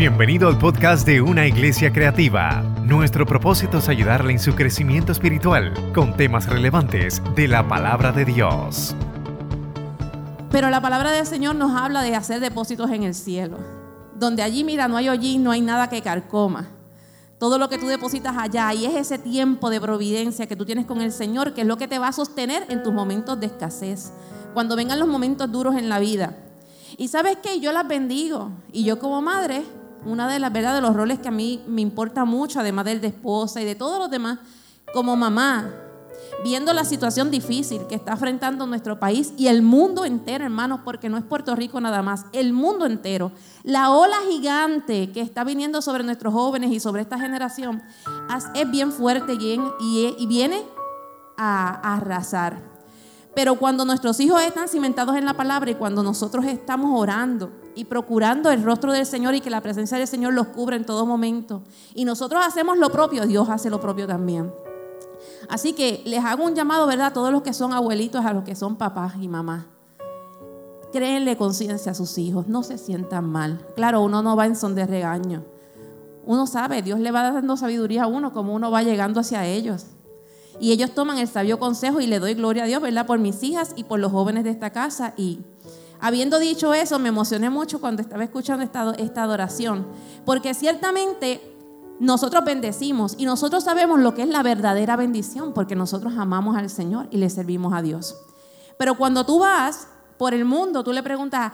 Bienvenido al podcast de Una Iglesia Creativa. Nuestro propósito es ayudarle en su crecimiento espiritual con temas relevantes de la palabra de Dios. Pero la palabra del Señor nos habla de hacer depósitos en el cielo, donde allí, mira, no hay hollín, no hay nada que carcoma. Todo lo que tú depositas allá y es ese tiempo de providencia que tú tienes con el Señor, que es lo que te va a sostener en tus momentos de escasez, cuando vengan los momentos duros en la vida. Y sabes qué, yo las bendigo. Y yo como madre, una de las verdad de los roles que a mí me importa mucho, además del de esposa y de todos los demás, como mamá, viendo la situación difícil que está enfrentando nuestro país y el mundo entero, hermanos, porque no es Puerto Rico nada más, el mundo entero. La ola gigante que está viniendo sobre nuestros jóvenes y sobre esta generación es bien fuerte y viene a arrasar. Pero cuando nuestros hijos están cimentados en la palabra y cuando nosotros estamos orando y procurando el rostro del Señor y que la presencia del Señor los cubra en todo momento, y nosotros hacemos lo propio, Dios hace lo propio también. Así que les hago un llamado, ¿verdad? A todos los que son abuelitos, a los que son papás y mamás. Créenle conciencia a sus hijos, no se sientan mal. Claro, uno no va en son de regaño. Uno sabe, Dios le va dando sabiduría a uno como uno va llegando hacia ellos. Y ellos toman el sabio consejo y le doy gloria a Dios, ¿verdad? Por mis hijas y por los jóvenes de esta casa. Y habiendo dicho eso, me emocioné mucho cuando estaba escuchando esta, esta adoración. Porque ciertamente nosotros bendecimos y nosotros sabemos lo que es la verdadera bendición, porque nosotros amamos al Señor y le servimos a Dios. Pero cuando tú vas por el mundo, tú le preguntas,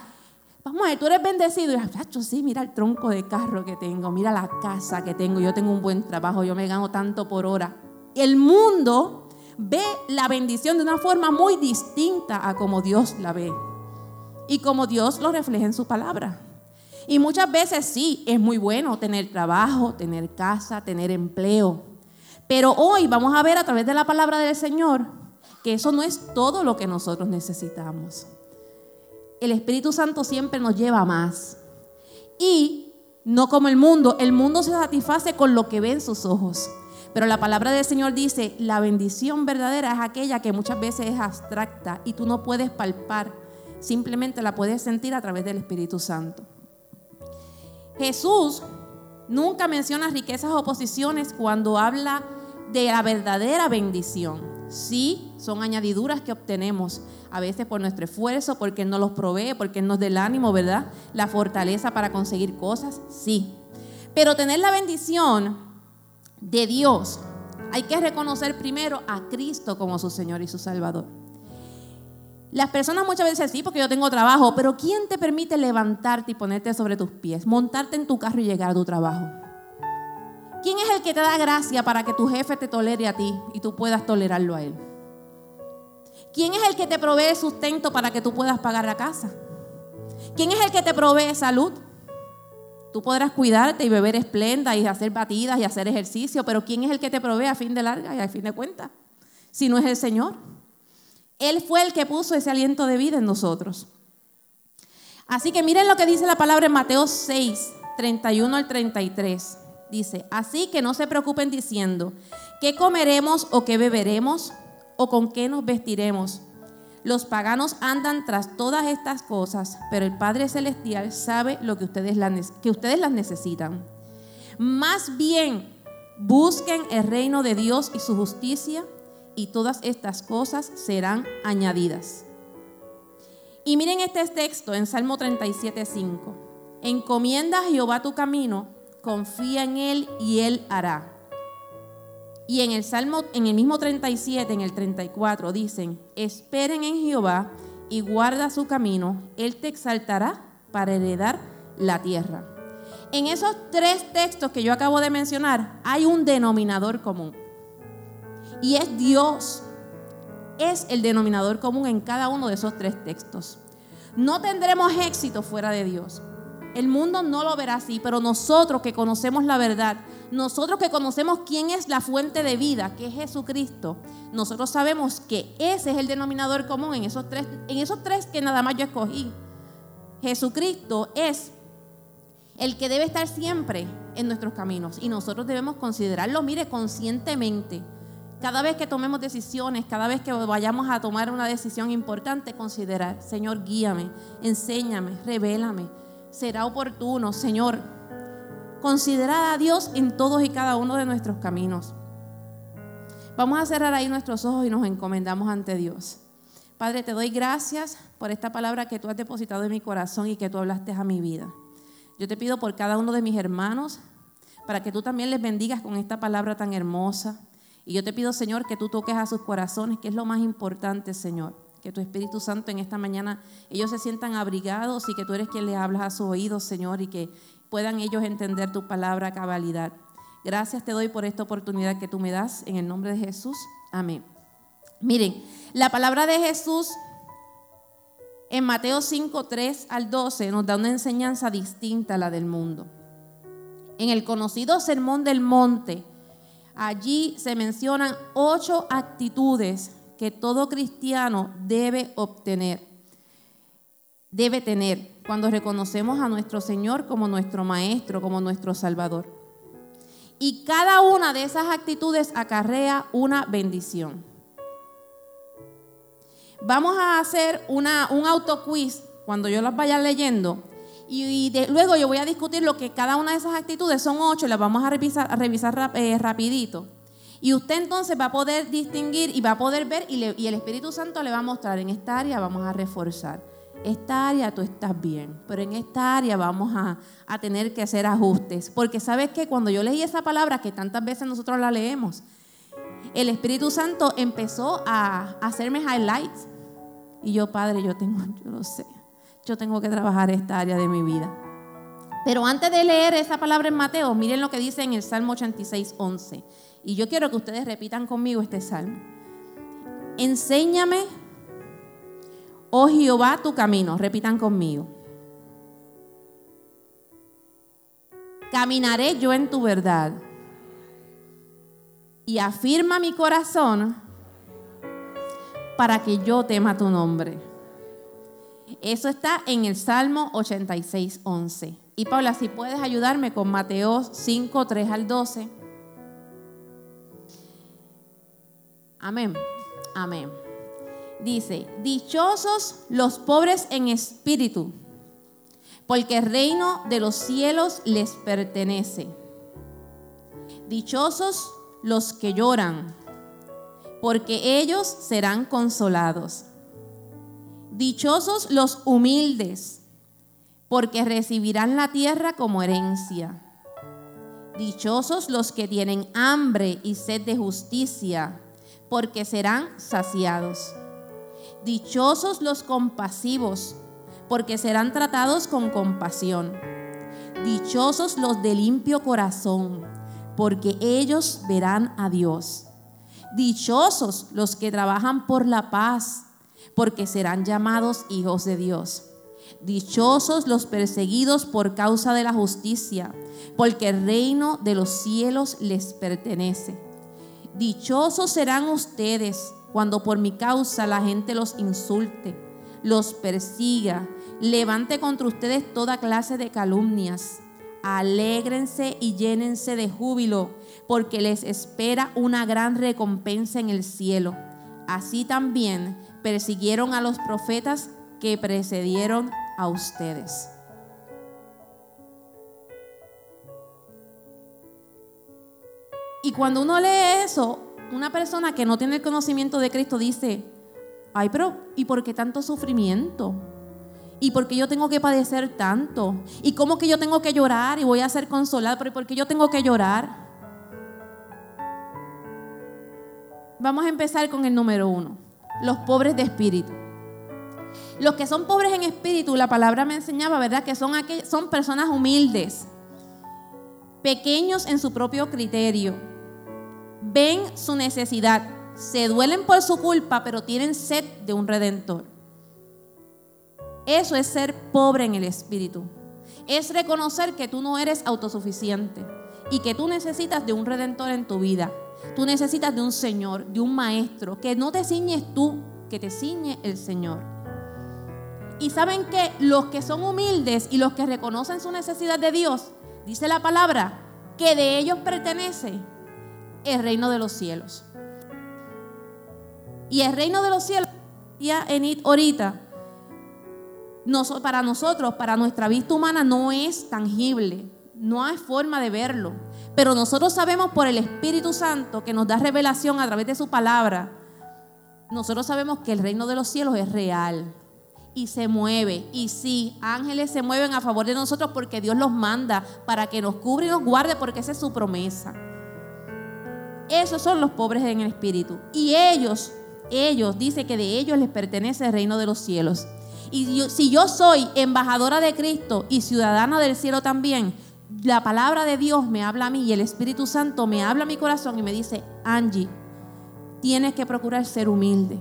vamos a ver, tú eres bendecido. Y yo, sí, mira el tronco de carro que tengo, mira la casa que tengo, yo tengo un buen trabajo, yo me gano tanto por hora el mundo ve la bendición de una forma muy distinta a como Dios la ve y como Dios lo refleja en su palabra. Y muchas veces sí, es muy bueno tener trabajo, tener casa, tener empleo. Pero hoy vamos a ver a través de la palabra del Señor que eso no es todo lo que nosotros necesitamos. El Espíritu Santo siempre nos lleva más. Y no como el mundo, el mundo se satisface con lo que ve en sus ojos. Pero la palabra del Señor dice, la bendición verdadera es aquella que muchas veces es abstracta y tú no puedes palpar, simplemente la puedes sentir a través del Espíritu Santo. Jesús nunca menciona riquezas o posiciones cuando habla de la verdadera bendición. Sí, son añadiduras que obtenemos a veces por nuestro esfuerzo, porque Él nos los provee, porque Él nos da el ánimo, ¿verdad? La fortaleza para conseguir cosas, sí. Pero tener la bendición de Dios, hay que reconocer primero a Cristo como su Señor y su Salvador. Las personas muchas veces sí, porque yo tengo trabajo, pero ¿quién te permite levantarte y ponerte sobre tus pies, montarte en tu carro y llegar a tu trabajo? ¿Quién es el que te da gracia para que tu jefe te tolere a ti y tú puedas tolerarlo a él? ¿Quién es el que te provee sustento para que tú puedas pagar la casa? ¿Quién es el que te provee salud? Tú podrás cuidarte y beber esplenda y hacer batidas y hacer ejercicio, pero ¿quién es el que te provee a fin de larga y a fin de cuentas? Si no es el Señor. Él fue el que puso ese aliento de vida en nosotros. Así que miren lo que dice la palabra en Mateo 6, 31 al 33. Dice, así que no se preocupen diciendo, ¿qué comeremos o qué beberemos o con qué nos vestiremos? Los paganos andan tras todas estas cosas, pero el Padre Celestial sabe lo que ustedes, que ustedes las necesitan. Más bien, busquen el reino de Dios y su justicia, y todas estas cosas serán añadidas. Y miren este texto en Salmo 37.5. Encomienda a Jehová tu camino, confía en Él y Él hará. Y en el Salmo, en el mismo 37, en el 34, dicen, esperen en Jehová y guarda su camino, Él te exaltará para heredar la tierra. En esos tres textos que yo acabo de mencionar hay un denominador común. Y es Dios. Es el denominador común en cada uno de esos tres textos. No tendremos éxito fuera de Dios. El mundo no lo verá así, pero nosotros que conocemos la verdad, nosotros que conocemos quién es la fuente de vida, que es Jesucristo, nosotros sabemos que ese es el denominador común en esos tres, en esos tres que nada más yo escogí. Jesucristo es el que debe estar siempre en nuestros caminos y nosotros debemos considerarlo, mire, conscientemente. Cada vez que tomemos decisiones, cada vez que vayamos a tomar una decisión importante, considerar, Señor, guíame, enséñame, revélame. Será oportuno, Señor, considerar a Dios en todos y cada uno de nuestros caminos. Vamos a cerrar ahí nuestros ojos y nos encomendamos ante Dios. Padre, te doy gracias por esta palabra que tú has depositado en mi corazón y que tú hablaste a mi vida. Yo te pido por cada uno de mis hermanos, para que tú también les bendigas con esta palabra tan hermosa. Y yo te pido, Señor, que tú toques a sus corazones, que es lo más importante, Señor. Que tu Espíritu Santo en esta mañana ellos se sientan abrigados y que tú eres quien les hablas a su oído, Señor, y que puedan ellos entender tu palabra a cabalidad. Gracias te doy por esta oportunidad que tú me das en el nombre de Jesús. Amén. Miren, la palabra de Jesús en Mateo 5, 3 al 12 nos da una enseñanza distinta a la del mundo. En el conocido Sermón del Monte, allí se mencionan ocho actitudes que todo cristiano debe obtener, debe tener cuando reconocemos a nuestro Señor como nuestro Maestro, como nuestro Salvador. Y cada una de esas actitudes acarrea una bendición. Vamos a hacer una, un auto quiz cuando yo las vaya leyendo y, luego yo voy a discutir lo que cada una de esas actitudes son ocho, las vamos a revisar, a eh, rapidito. Y usted entonces va a poder distinguir y va a poder ver y, el Espíritu Santo le va a mostrar en esta área vamos a reforzar. Esta área tú estás bien, pero en esta área vamos a, a tener que hacer ajustes. Porque sabes que cuando yo leí esa palabra, que tantas veces nosotros la leemos, el Espíritu Santo empezó a, a hacerme highlights. Y yo, Padre, yo tengo, yo lo sé yo tengo que trabajar esta área de mi vida. Pero antes de leer esa palabra en Mateo, miren lo que dice en el Salmo 86, 11. Y yo quiero que ustedes repitan conmigo este salmo. Enséñame, oh Jehová, tu camino. Repitan conmigo. Caminaré yo en tu verdad. Y afirma mi corazón para que yo tema tu nombre. Eso está en el Salmo 86, 11. Y Paula, si puedes ayudarme con Mateo 5, 3 al 12. Amén. Amén. Dice, dichosos los pobres en espíritu, porque el reino de los cielos les pertenece. Dichosos los que lloran, porque ellos serán consolados. Dichosos los humildes, porque recibirán la tierra como herencia. Dichosos los que tienen hambre y sed de justicia, porque serán saciados. Dichosos los compasivos, porque serán tratados con compasión. Dichosos los de limpio corazón, porque ellos verán a Dios. Dichosos los que trabajan por la paz porque serán llamados hijos de Dios. Dichosos los perseguidos por causa de la justicia, porque el reino de los cielos les pertenece. Dichosos serán ustedes cuando por mi causa la gente los insulte, los persiga, levante contra ustedes toda clase de calumnias. Alégrense y llénense de júbilo, porque les espera una gran recompensa en el cielo. Así también persiguieron a los profetas que precedieron a ustedes. Y cuando uno lee eso, una persona que no tiene el conocimiento de Cristo dice, ay, pero ¿y por qué tanto sufrimiento? ¿Y por qué yo tengo que padecer tanto? ¿Y cómo que yo tengo que llorar y voy a ser consolado? ¿Pero por qué yo tengo que llorar? Vamos a empezar con el número uno los pobres de espíritu. Los que son pobres en espíritu, la palabra me enseñaba, ¿verdad? Que son, son personas humildes, pequeños en su propio criterio, ven su necesidad, se duelen por su culpa, pero tienen sed de un redentor. Eso es ser pobre en el espíritu. Es reconocer que tú no eres autosuficiente y que tú necesitas de un redentor en tu vida. Tú necesitas de un Señor, de un Maestro, que no te ciñes tú, que te ciñe el Señor. Y saben que los que son humildes y los que reconocen su necesidad de Dios, dice la palabra, que de ellos pertenece el reino de los cielos. Y el reino de los cielos, ya en ahorita, para nosotros, para nuestra vista humana, no es tangible no hay forma de verlo. Pero nosotros sabemos por el Espíritu Santo que nos da revelación a través de su palabra. Nosotros sabemos que el reino de los cielos es real y se mueve. Y sí, ángeles se mueven a favor de nosotros porque Dios los manda para que nos cubra y nos guarde porque esa es su promesa. Esos son los pobres en el espíritu. Y ellos, ellos, dice que de ellos les pertenece el reino de los cielos. Y si yo soy embajadora de Cristo y ciudadana del cielo también, la palabra de Dios me habla a mí y el Espíritu Santo me habla a mi corazón y me dice, Angie, tienes que procurar ser humilde.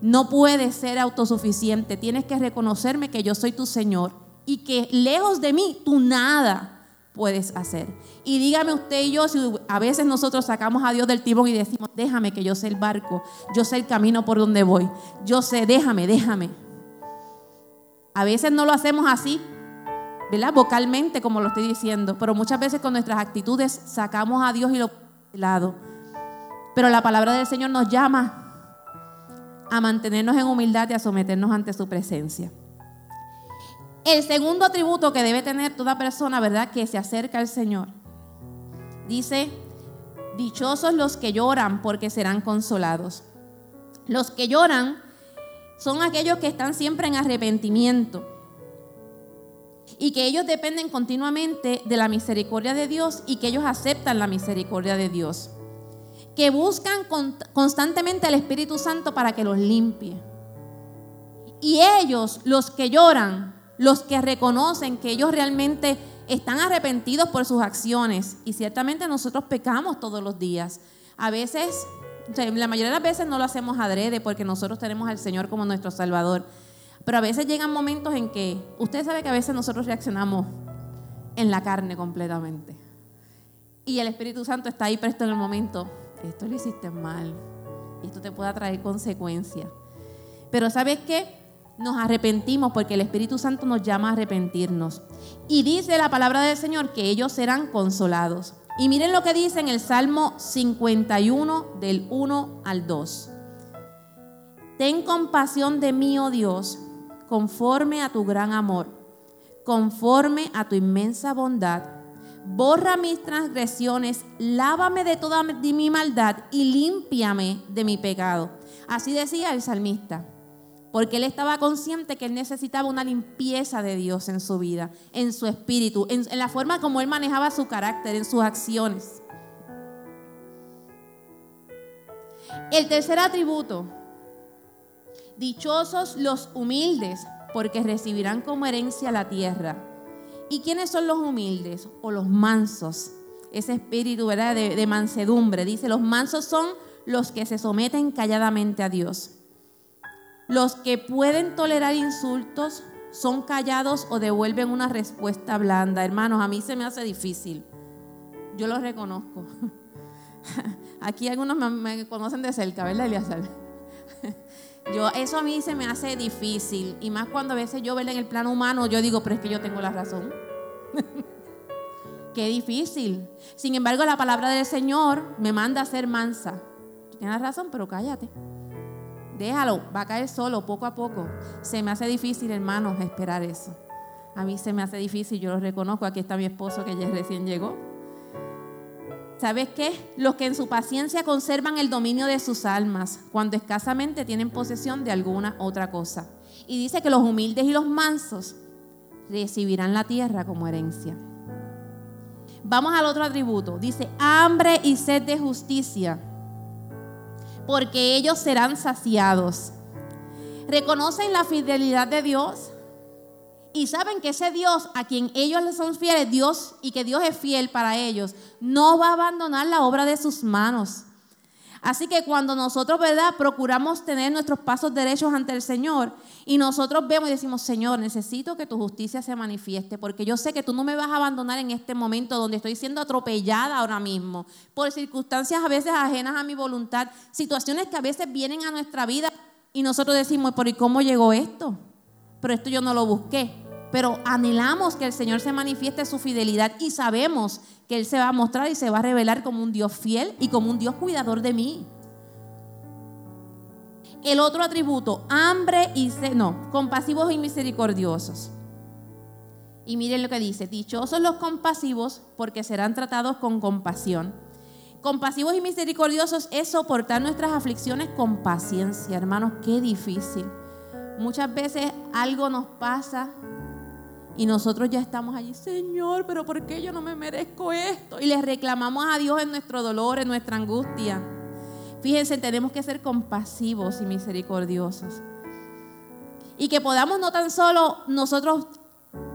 No puedes ser autosuficiente. Tienes que reconocerme que yo soy tu Señor y que lejos de mí tú nada puedes hacer. Y dígame usted y yo, si a veces nosotros sacamos a Dios del timón y decimos, déjame que yo sé el barco, yo sé el camino por donde voy, yo sé, déjame, déjame. A veces no lo hacemos así, ¿verdad? Vocalmente, como lo estoy diciendo, pero muchas veces con nuestras actitudes sacamos a Dios y lo de lado. Pero la palabra del Señor nos llama a mantenernos en humildad y a someternos ante su presencia. El segundo atributo que debe tener toda persona, ¿verdad? Que se acerca al Señor. Dice, dichosos los que lloran porque serán consolados. Los que lloran son aquellos que están siempre en arrepentimiento y que ellos dependen continuamente de la misericordia de Dios y que ellos aceptan la misericordia de Dios. Que buscan constantemente al Espíritu Santo para que los limpie. Y ellos, los que lloran, los que reconocen que ellos realmente están arrepentidos por sus acciones. Y ciertamente nosotros pecamos todos los días. A veces, la mayoría de las veces no lo hacemos adrede porque nosotros tenemos al Señor como nuestro Salvador. Pero a veces llegan momentos en que, usted sabe que a veces nosotros reaccionamos en la carne completamente. Y el Espíritu Santo está ahí presto en el momento. Esto lo hiciste mal. Y esto te puede traer consecuencias. Pero ¿sabes qué? Nos arrepentimos porque el Espíritu Santo nos llama a arrepentirnos. Y dice la palabra del Señor que ellos serán consolados. Y miren lo que dice en el Salmo 51 del 1 al 2. Ten compasión de mí, oh Dios, conforme a tu gran amor, conforme a tu inmensa bondad. Borra mis transgresiones, lávame de toda mi maldad y límpiame de mi pecado. Así decía el salmista porque él estaba consciente que él necesitaba una limpieza de Dios en su vida, en su espíritu, en, la forma como él manejaba su carácter, en sus acciones. El tercer atributo, dichosos los humildes, porque recibirán como herencia la tierra. ¿Y quiénes son los humildes o los mansos? Ese espíritu ¿verdad? de mansedumbre. Dice, los mansos son los que se someten calladamente a Dios. Los que pueden tolerar insultos son callados o devuelven una respuesta blanda. Hermanos, a mí se me hace difícil. Yo lo reconozco. Aquí algunos me, conocen de cerca, ¿verdad, Eliazar? Yo, eso a mí se me hace difícil. Y más cuando a veces yo veo en el plano humano, yo digo, pero es que yo tengo la razón. Qué difícil. Sin embargo, la palabra del Señor me manda a ser mansa. Tienes razón, pero cállate. Déjalo, va a caer solo poco a poco. Se me hace difícil, hermanos, esperar eso. A mí se me hace difícil, yo lo reconozco. Aquí está mi esposo que ya recién llegó. ¿Sabes qué? Los que en su paciencia conservan el dominio de sus almas, cuando escasamente tienen posesión de alguna otra cosa. Y dice que los humildes y los mansos recibirán la tierra como herencia. Vamos al otro atributo. Dice, hambre y sed de justicia porque ellos serán saciados. Reconocen la fidelidad de Dios y saben que ese Dios a quien ellos les son fieles, Dios y que Dios es fiel para ellos, no va a abandonar la obra de sus manos. Así que cuando nosotros, ¿verdad?, procuramos tener nuestros pasos derechos ante el Señor y nosotros vemos y decimos, Señor, necesito que tu justicia se manifieste porque yo sé que tú no me vas a abandonar en este momento donde estoy siendo atropellada ahora mismo por circunstancias a veces ajenas a mi voluntad, situaciones que a veces vienen a nuestra vida y nosotros decimos, ¿por cómo llegó esto? Pero esto yo no lo busqué. Pero anhelamos que el Señor se manifieste su fidelidad y sabemos que Él se va a mostrar y se va a revelar como un Dios fiel y como un Dios cuidador de mí. El otro atributo, hambre y sed, no, compasivos y misericordiosos. Y miren lo que dice, dichosos los compasivos porque serán tratados con compasión. Compasivos y misericordiosos es soportar nuestras aflicciones con paciencia, hermanos, qué difícil. Muchas veces algo nos pasa y nosotros ya estamos allí, Señor, pero ¿por qué yo no me merezco esto? Y le reclamamos a Dios en nuestro dolor, en nuestra angustia. Fíjense, tenemos que ser compasivos y misericordiosos. Y que podamos no tan solo nosotros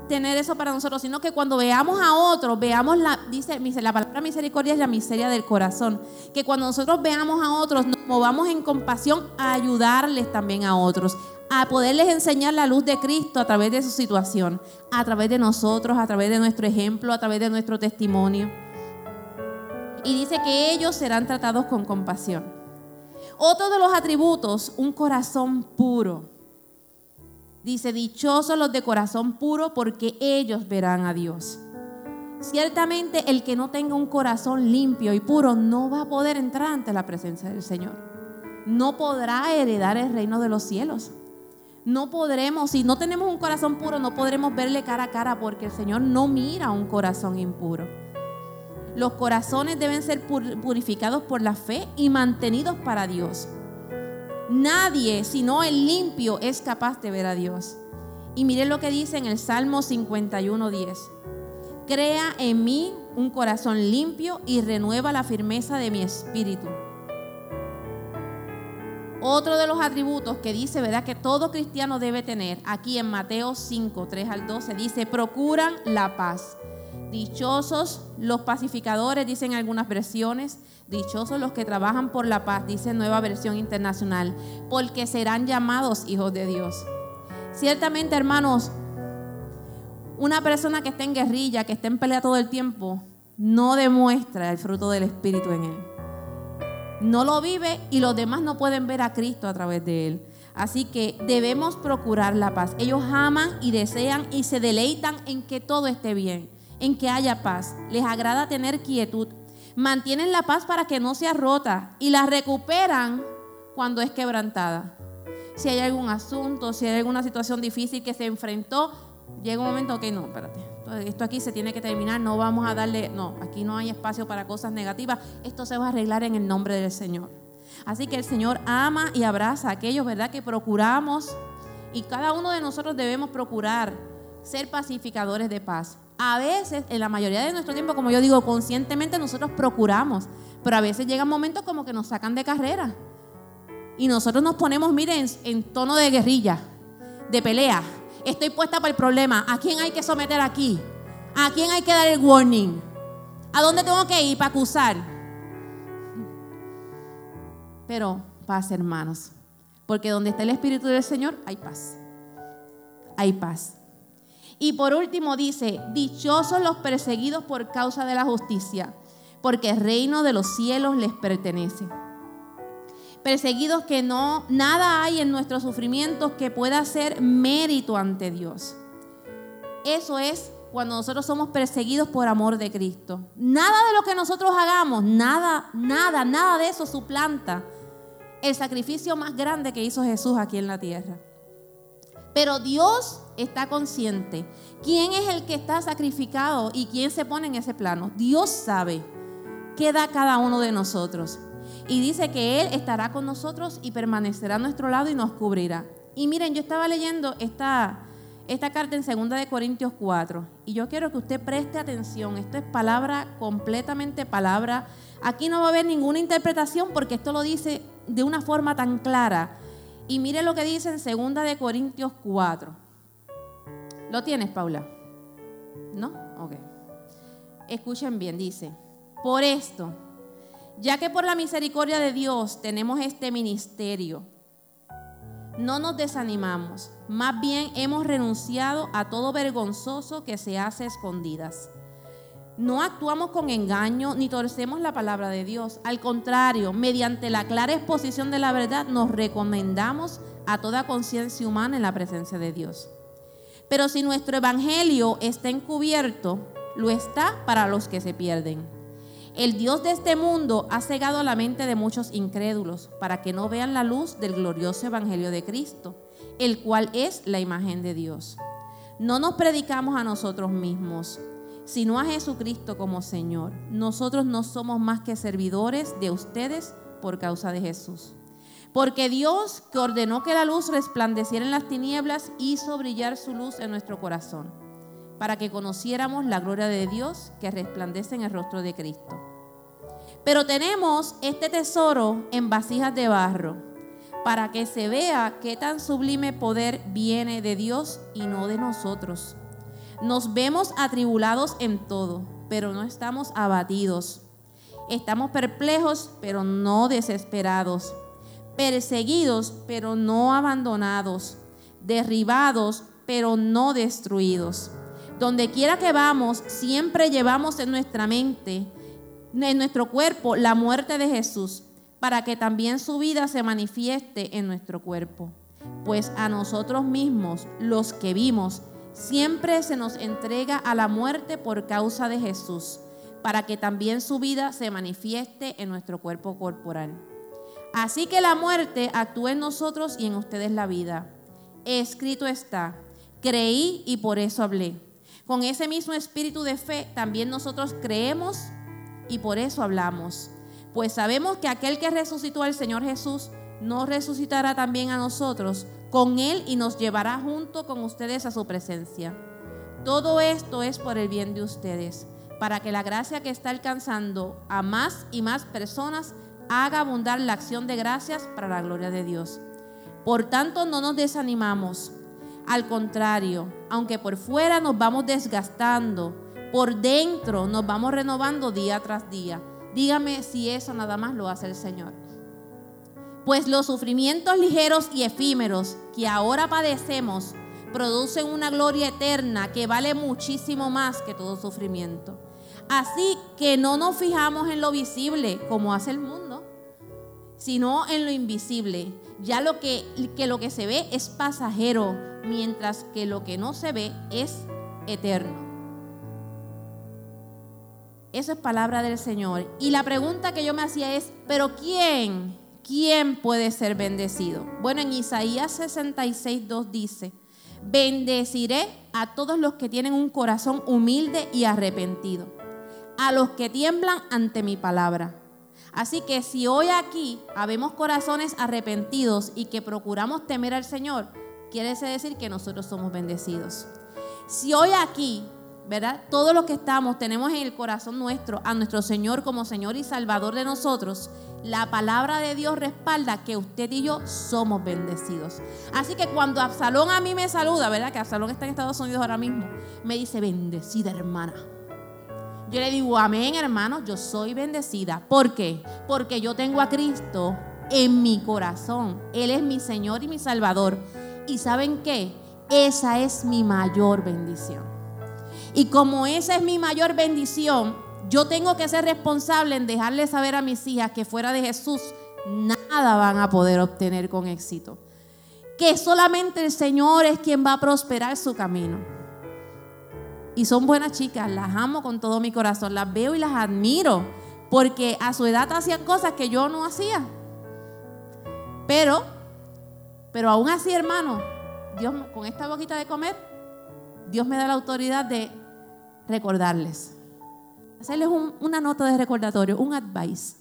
tener eso para nosotros, sino que cuando veamos a otros, veamos la, dice, la palabra misericordia es la miseria del corazón. Que cuando nosotros veamos a otros, nos movamos en compasión a ayudarles también a otros, a poderles enseñar la luz de Cristo a través de su situación, a través de nosotros, a través de nuestro ejemplo, a través de nuestro testimonio. Y dice que ellos serán tratados con compasión. Otro de los atributos, un corazón puro. Dice, dichosos los de corazón puro porque ellos verán a Dios. Ciertamente el que no tenga un corazón limpio y puro no va a poder entrar ante la presencia del Señor. No podrá heredar el reino de los cielos no podremos, si no tenemos un corazón puro, no podremos verle cara a cara porque el Señor no mira un corazón impuro. Los corazones deben ser purificados por la fe y mantenidos para Dios. Nadie, sino el limpio, es capaz de ver a Dios. Y miren lo que dice en el Salmo 51.10. Crea en mí un corazón limpio y renueva la firmeza de mi espíritu. Otro de los atributos que dice, ¿verdad? Que todo cristiano debe tener, aquí en Mateo 5, 3 al 12, dice, procuran la paz. Dichosos los pacificadores, dicen algunas versiones. Dichosos los que trabajan por la paz, dice nueva versión internacional, porque serán llamados hijos de Dios. Ciertamente, hermanos, una persona que está en guerrilla, que está en pelea todo el tiempo, no demuestra el fruto del Espíritu en él no lo vive y los demás no pueden ver a Cristo a través de él. Así que debemos procurar la paz. Ellos aman y desean y se deleitan en que todo esté bien, en que haya paz. Les agrada tener quietud. Mantienen la paz para que no sea rota y la recuperan cuando es quebrantada. Si hay algún asunto, si hay alguna situación difícil que se enfrentó, llega un momento que no, espérate esto aquí se tiene que terminar, no vamos a darle, no, aquí no hay espacio para cosas negativas, esto se va a arreglar en el nombre del Señor. Así que el Señor ama y abraza a aquellos, ¿verdad? Que procuramos y cada uno de nosotros debemos procurar ser pacificadores de paz. A veces, en la mayoría de nuestro tiempo, como yo digo, conscientemente nosotros procuramos, pero a veces llegan momentos como que nos sacan de carrera y nosotros nos ponemos, miren, en tono de guerrilla, de pelea Estoy puesta para el problema. ¿A quién hay que someter aquí? ¿A quién hay que dar el warning? ¿A dónde tengo que ir para acusar? Pero paz, hermanos. Porque donde está el Espíritu del Señor, hay paz. Hay paz. Y por último dice, dichosos los perseguidos por causa de la justicia, porque el reino de los cielos les pertenece perseguidos que no, nada hay en nuestros sufrimientos que pueda ser mérito ante Dios. Eso es cuando nosotros somos perseguidos por amor de Cristo. Nada de lo que nosotros hagamos, nada, nada, nada de eso suplanta el sacrificio más grande que hizo Jesús aquí en la tierra. Pero Dios está consciente. ¿Quién es el que está sacrificado y quién se pone en ese plano? Dios sabe qué da cada uno de nosotros. Y dice que Él estará con nosotros y permanecerá a nuestro lado y nos cubrirá. Y miren, yo estaba leyendo esta, esta carta en 2 de Corintios 4 y yo quiero que usted preste atención. Esto es palabra, completamente palabra. Aquí no va a haber ninguna interpretación porque esto lo dice de una forma tan clara. Y mire lo que dice en 2 de Corintios 4. ¿Lo tienes, Paula? ¿No? Ok. Escuchen bien, dice, por esto ya que por la misericordia de Dios tenemos este ministerio, no nos desanimamos, más bien hemos renunciado a todo vergonzoso que se hace escondidas. No actuamos con engaño ni torcemos la palabra de Dios. Al contrario, mediante la clara exposición de la verdad nos recomendamos a toda conciencia humana en la presencia de Dios. Pero si nuestro evangelio está encubierto, lo está para los que se pierden el Dios de este mundo ha cegado la mente de muchos incrédulos para que no vean la luz del glorioso Evangelio de Cristo, el cual es la imagen de Dios. No nos predicamos a nosotros mismos, sino a Jesucristo como Señor. Nosotros no somos más que servidores de ustedes por causa de Jesús. Porque Dios, que ordenó que la luz resplandeciera en las tinieblas, hizo brillar su luz en nuestro corazón, para que conociéramos la gloria de Dios que resplandece en el rostro de Cristo. Pero tenemos este tesoro en vasijas de barro, para que se vea qué tan sublime poder viene de Dios y no de nosotros. Nos vemos atribulados en todo, pero no estamos abatidos. Estamos perplejos, pero no desesperados perseguidos, pero no abandonados, derribados, pero no destruidos. Donde quiera que vamos, siempre llevamos en nuestra mente, en nuestro cuerpo, la muerte de Jesús, para que también su vida se manifieste en nuestro cuerpo. Pues a nosotros mismos, los que vimos, siempre se nos entrega a la muerte por causa de Jesús, para que también su vida se manifieste en nuestro cuerpo corporal. Así que la muerte actúa en nosotros y en ustedes la vida. Escrito está, creí y por eso hablé. Con ese mismo espíritu de fe también nosotros creemos y por eso hablamos. Pues sabemos que aquel que resucitó al Señor Jesús nos resucitará también a nosotros con Él y nos llevará junto con ustedes a su presencia. Todo esto es por el bien de ustedes, para que la gracia que está alcanzando a más y más personas haga abundar la acción de gracias para la gloria de Dios. Por tanto, no nos desanimamos. Al contrario, aunque por fuera nos vamos desgastando, por dentro nos vamos renovando día tras día. Dígame si eso nada más lo hace el Señor. Pues los sufrimientos ligeros y efímeros que ahora padecemos producen una gloria eterna que vale muchísimo más que todo sufrimiento. Así que no nos fijamos en lo visible como hace el mundo sino en lo invisible. Ya lo que, que lo que se ve es pasajero, mientras que lo que no se ve es eterno. Eso es palabra del Señor. Y la pregunta que yo me hacía es, ¿pero quién? ¿Quién puede ser bendecido? Bueno, en Isaías 66, 2 dice, bendeciré a todos los que tienen un corazón humilde y arrepentido, a los que tiemblan ante mi palabra. Así que si hoy aquí habemos corazones arrepentidos y que procuramos temer al Señor, quiere decir que nosotros somos bendecidos. Si hoy aquí, ¿verdad? Todos los que estamos tenemos en el corazón nuestro a nuestro Señor como Señor y Salvador de nosotros, la palabra de Dios respalda que usted y yo somos bendecidos. Así que cuando Absalón a mí me saluda, ¿verdad? Que Absalón está en Estados Unidos ahora mismo, me dice, bendecida hermana. Yo le digo, amén, hermano, yo soy bendecida. ¿Por qué? Porque yo tengo a Cristo en mi corazón. Él es mi Señor y mi Salvador. ¿Y saben qué? Esa es mi mayor bendición. Y como esa es mi mayor bendición, yo tengo que ser responsable en dejarle saber a mis hijas que fuera de Jesús nada van a poder obtener con éxito. Que solamente el Señor es quien va a prosperar su camino. Y son buenas chicas, las amo con todo mi corazón, las veo y las admiro, porque a su edad hacían cosas que yo no hacía. Pero, pero aún así, hermano, Dios con esta boquita de comer, Dios me da la autoridad de recordarles. Hacerles una nota de recordatorio, un advice.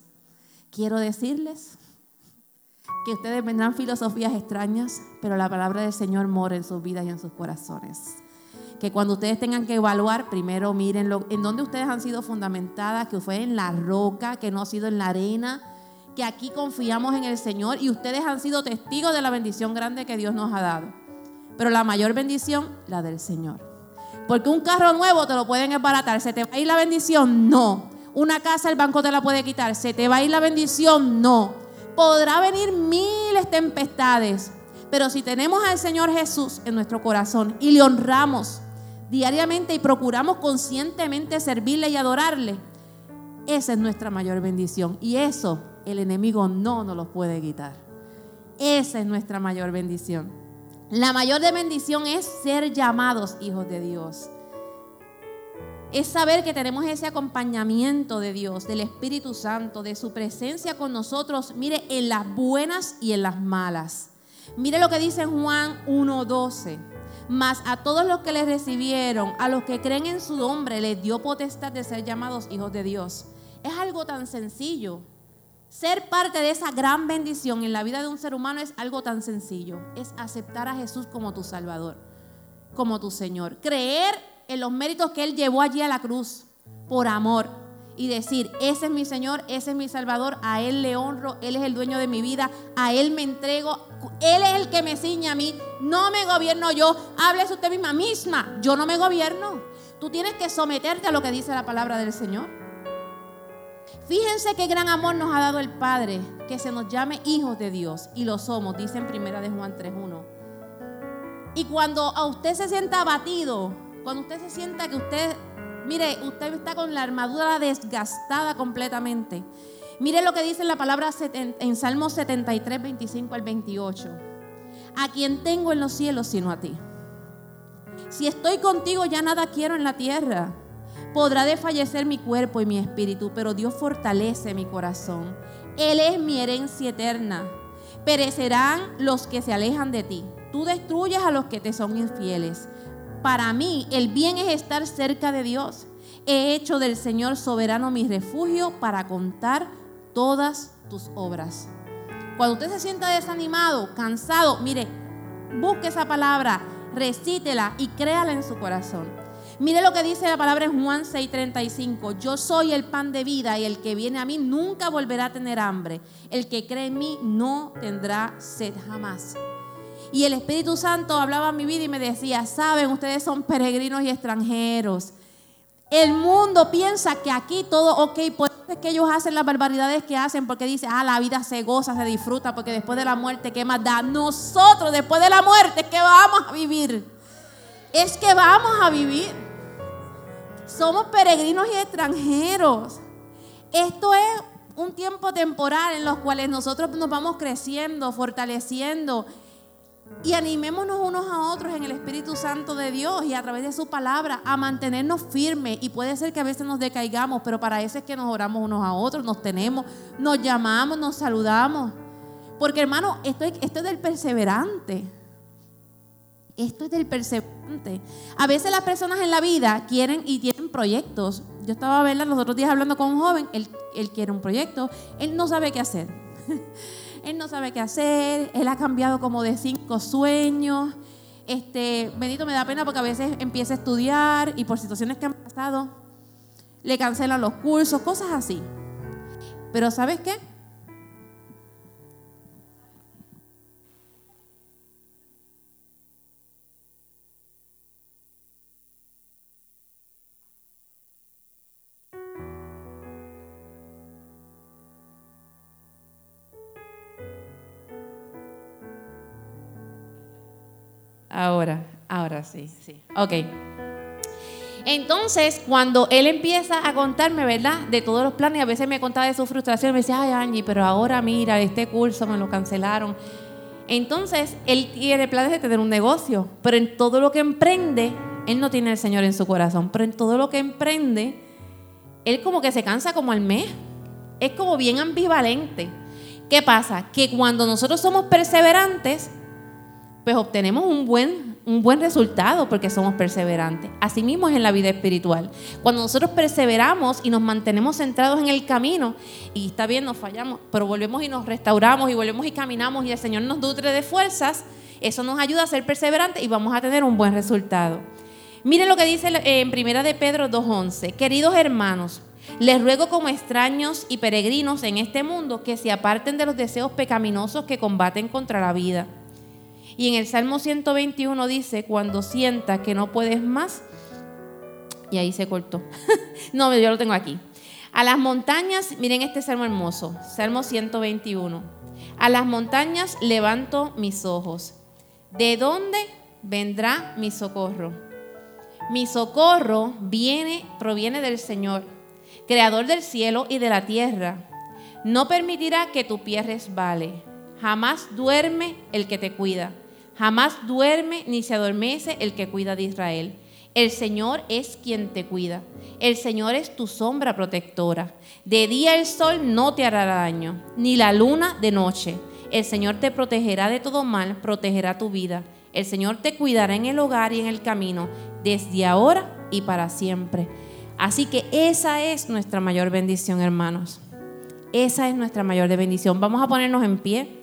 Quiero decirles que ustedes vendrán filosofías extrañas, pero la palabra del Señor mora en sus vidas y en sus corazones que cuando ustedes tengan que evaluar, primero miren en dónde ustedes han sido fundamentadas, que fue en la roca, que no ha sido en la arena, que aquí confiamos en el Señor y ustedes han sido testigos de la bendición grande que Dios nos ha dado. Pero la mayor bendición, la del Señor. Porque un carro nuevo te lo pueden esbaratar, ¿se te va a ir la bendición? No. Una casa el banco te la puede quitar, ¿se te va a ir la bendición? No. Podrá venir miles tempestades, pero si tenemos al Señor Jesús en nuestro corazón y le honramos, diariamente y procuramos conscientemente servirle y adorarle, esa es nuestra mayor bendición. Y eso el enemigo no nos lo puede quitar. Esa es nuestra mayor bendición. La mayor de bendición es ser llamados hijos de Dios. Es saber que tenemos ese acompañamiento de Dios, del Espíritu Santo, de su presencia con nosotros, mire, en las buenas y en las malas. Mire lo que dice Juan 1.12. Mas a todos los que le recibieron, a los que creen en su nombre, les dio potestad de ser llamados hijos de Dios. Es algo tan sencillo. Ser parte de esa gran bendición en la vida de un ser humano es algo tan sencillo. Es aceptar a Jesús como tu Salvador, como tu Señor. Creer en los méritos que Él llevó allí a la cruz por amor y decir, ese es mi Señor, ese es mi Salvador, a Él le honro, Él es el dueño de mi vida, a Él me entrego, Él es el que me ciña a mí, no me gobierno yo, háblese usted misma, misma, yo no me gobierno. Tú tienes que someterte a lo que dice la palabra del Señor. Fíjense qué gran amor nos ha dado el Padre, que se nos llame hijos de Dios, y lo somos, dice en primera de Juan 3.1. Y cuando a usted se sienta abatido, cuando usted se sienta que usted Mire, usted está con la armadura desgastada completamente. Mire lo que dice la palabra en Salmo 73, 25 al 28. A quien tengo en los cielos sino a ti. Si estoy contigo ya nada quiero en la tierra. Podrá desfallecer mi cuerpo y mi espíritu, pero Dios fortalece mi corazón. Él es mi herencia eterna. Perecerán los que se alejan de ti. Tú destruyes a los que te son infieles. Para mí el bien es estar cerca de Dios. He hecho del Señor soberano mi refugio para contar todas tus obras. Cuando usted se sienta desanimado, cansado, mire, busque esa palabra, recítela y créala en su corazón. Mire lo que dice la palabra en Juan 6:35. Yo soy el pan de vida y el que viene a mí nunca volverá a tener hambre. El que cree en mí no tendrá sed jamás. Y el Espíritu Santo hablaba en mi vida y me decía, saben, ustedes son peregrinos y extranjeros. El mundo piensa que aquí todo, ok, por eso es que ellos hacen las barbaridades que hacen, porque dice, ah, la vida se goza, se disfruta, porque después de la muerte, ¿qué más da? Nosotros, después de la muerte, ¿qué vamos a vivir? Es que vamos a vivir. Somos peregrinos y extranjeros. Esto es un tiempo temporal en los cuales nosotros nos vamos creciendo, fortaleciendo y animémonos unos a otros en el Espíritu Santo de Dios y a través de su palabra a mantenernos firmes. Y puede ser que a veces nos decaigamos, pero para eso es que nos oramos unos a otros, nos tenemos, nos llamamos, nos saludamos. Porque hermano, esto es, esto es del perseverante. Esto es del perseverante. A veces las personas en la vida quieren y tienen proyectos. Yo estaba a los otros días hablando con un joven, él, él quiere un proyecto, él no sabe qué hacer. él no sabe qué hacer, él ha cambiado como de cinco sueños. Este, bendito me da pena porque a veces empieza a estudiar y por situaciones que han pasado le cancelan los cursos, cosas así. Pero ¿sabes qué? Ahora, ahora sí, sí. Ok. Entonces, cuando él empieza a contarme, ¿verdad? De todos los planes, a veces me contaba de su frustración, me decía, ay Angie, pero ahora mira, este curso me lo cancelaron. Entonces, él tiene planes de tener un negocio, pero en todo lo que emprende, él no tiene al Señor en su corazón, pero en todo lo que emprende, él como que se cansa como al mes. Es como bien ambivalente. ¿Qué pasa? Que cuando nosotros somos perseverantes, pues obtenemos un buen, un buen resultado porque somos perseverantes. Asimismo es en la vida espiritual. Cuando nosotros perseveramos y nos mantenemos centrados en el camino, y está bien, nos fallamos, pero volvemos y nos restauramos y volvemos y caminamos y el Señor nos nutre de fuerzas, eso nos ayuda a ser perseverantes y vamos a tener un buen resultado. Miren lo que dice en Primera de Pedro 2.11. Queridos hermanos, les ruego como extraños y peregrinos en este mundo que se aparten de los deseos pecaminosos que combaten contra la vida y en el Salmo 121 dice, cuando sienta que no puedes más, y ahí se cortó. no, yo lo tengo aquí. A las montañas, miren este salmo hermoso, Salmo 121. A las montañas levanto mis ojos. ¿De dónde vendrá mi socorro? Mi socorro viene, proviene del Señor, creador del cielo y de la tierra. No permitirá que tu pie resbale. Jamás duerme el que te cuida. Jamás duerme ni se adormece el que cuida de Israel. El Señor es quien te cuida. El Señor es tu sombra protectora. De día el sol no te hará daño, ni la luna de noche. El Señor te protegerá de todo mal, protegerá tu vida. El Señor te cuidará en el hogar y en el camino, desde ahora y para siempre. Así que esa es nuestra mayor bendición, hermanos. Esa es nuestra mayor bendición. Vamos a ponernos en pie.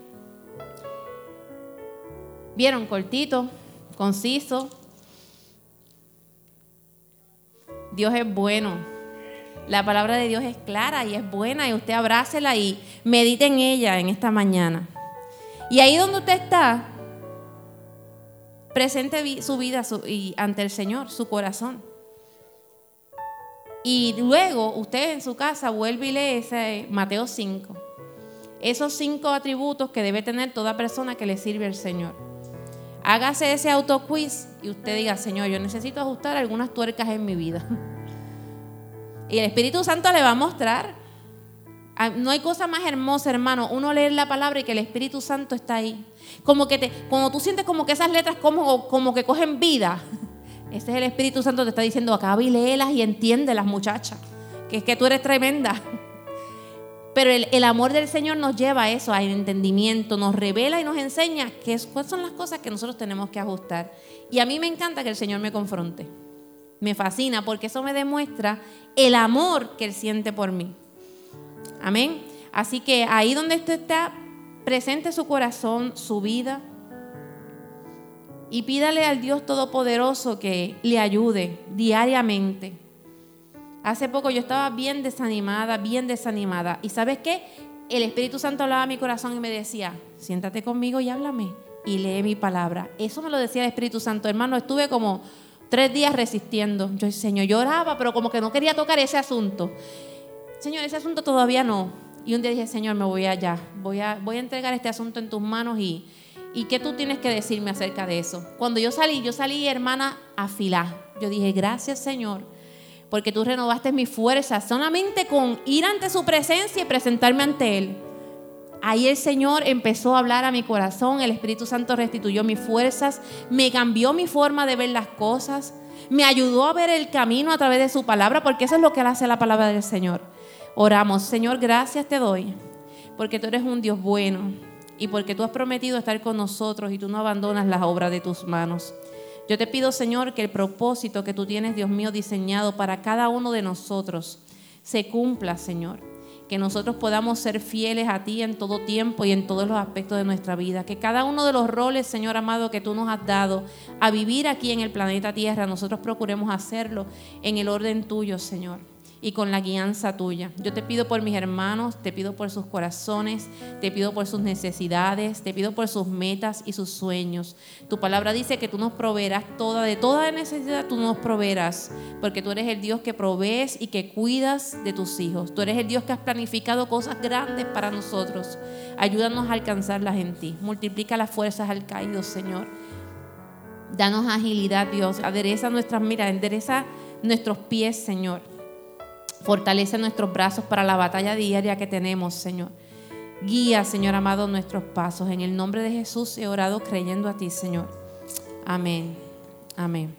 ¿Vieron? Cortito, conciso. Dios es bueno. La palabra de Dios es clara y es buena y usted abrácela y medite en ella en esta mañana. Y ahí donde usted está, presente su vida y ante el Señor, su corazón. Y luego usted en su casa vuelve y lee ese Mateo 5. Esos cinco atributos que debe tener toda persona que le sirve al Señor. Hágase ese autoquiz y usted diga, Señor, yo necesito ajustar algunas tuercas en mi vida. Y el Espíritu Santo le va a mostrar. Ah, no hay cosa más hermosa, hermano, uno leer la palabra y que el Espíritu Santo está ahí. Como que te, como tú sientes como que esas letras como, como que cogen vida. Ese es el Espíritu Santo que te está diciendo, acá y léelas y entiende muchachas. Que es que tú eres tremenda. Pero el, amor del Señor nos lleva a eso, al entendimiento, nos revela y nos enseña qué es, cuáles son las cosas que nosotros tenemos que ajustar. Y a mí me encanta que el Señor me confronte. Me fascina porque eso me demuestra el amor que Él siente por mí. Amén. Así que ahí donde usted está, presente su corazón, su vida, y pídale al Dios Todopoderoso que le ayude diariamente. Hace poco yo estaba bien desanimada, bien desanimada. ¿Y sabes qué? El Espíritu Santo hablaba a mi corazón y me decía, siéntate conmigo y háblame y lee mi palabra. Eso me lo decía el Espíritu Santo. Hermano, estuve como tres días resistiendo. Yo, Señor, lloraba, pero como que no quería tocar ese asunto. Señor, ese asunto todavía no. Y un día dije, Señor, me voy allá. Voy a, voy a entregar este asunto en tus manos y, y ¿qué tú tienes que decirme acerca de eso? Cuando yo salí, yo salí, hermana, a filar. Yo dije, gracias, Señor, porque tú renovaste mi fuerza solamente con ir ante su presencia y presentarme ante Él. Ahí el Señor empezó a hablar a mi corazón, el Espíritu Santo restituyó mis fuerzas, me cambió mi forma de ver las cosas, me ayudó a ver el camino a través de su palabra, porque eso es lo que hace la palabra del Señor. Oramos, Señor, gracias te doy, porque tú eres un Dios bueno y porque tú has prometido estar con nosotros y tú no abandonas las obras de tus manos. Yo te pido, Señor, que el propósito que tú tienes, Dios mío, diseñado para cada uno de nosotros se cumpla, Señor que nosotros podamos ser fieles a ti en todo tiempo y en todos los aspectos de nuestra vida. Que cada uno de los roles, Señor amado, que tú nos has dado a vivir aquí en el planeta Tierra, nosotros procuremos hacerlo en el orden tuyo, Señor y con la guianza tuya. Yo te pido por mis hermanos, te pido por sus corazones, te pido por sus necesidades, te pido por sus metas y sus sueños. Tu palabra dice que tú nos proveerás toda, de toda necesidad tú nos proveerás, porque tú eres el Dios que provees y que cuidas de tus hijos. Tú eres el Dios que has planificado cosas grandes para nosotros. Ayúdanos a alcanzarlas en ti. Multiplica las fuerzas al caído, Señor. Danos agilidad, Dios. Adereza nuestras miras, endereza nuestros pies, Señor. Fortalece nuestros brazos para la batalla diaria que tenemos, Señor. Guía, Señor amado, nuestros pasos. En el nombre de Jesús he orado creyendo a ti, Señor. Amén. Amén.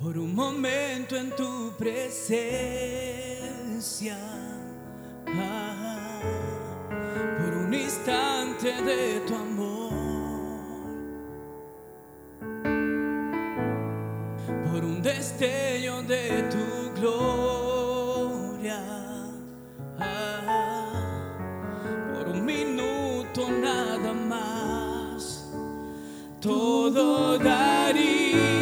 Por un momento en tu presencia, ah, por un instante de tu amor destello de tu gloria. Por un minuto nada más, todo daría,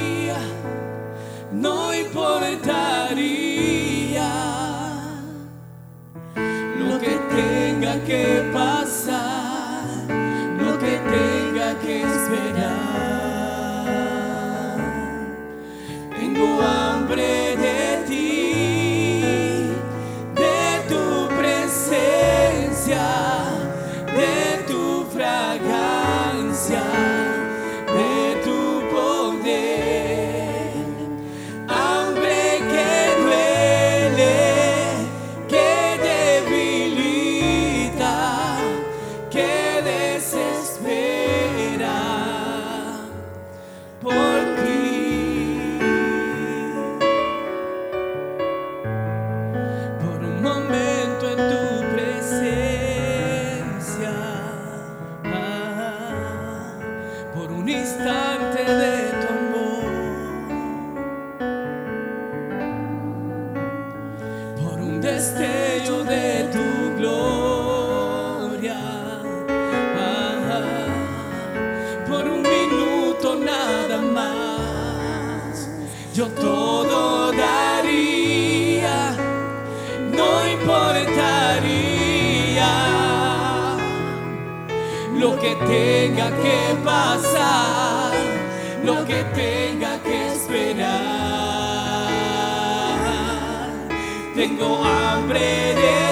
destello de tu gloria, ah, por un minuto nada más, yo todo daría, no importaría lo que tenga que pasar, lo que tenga Tengo hambre de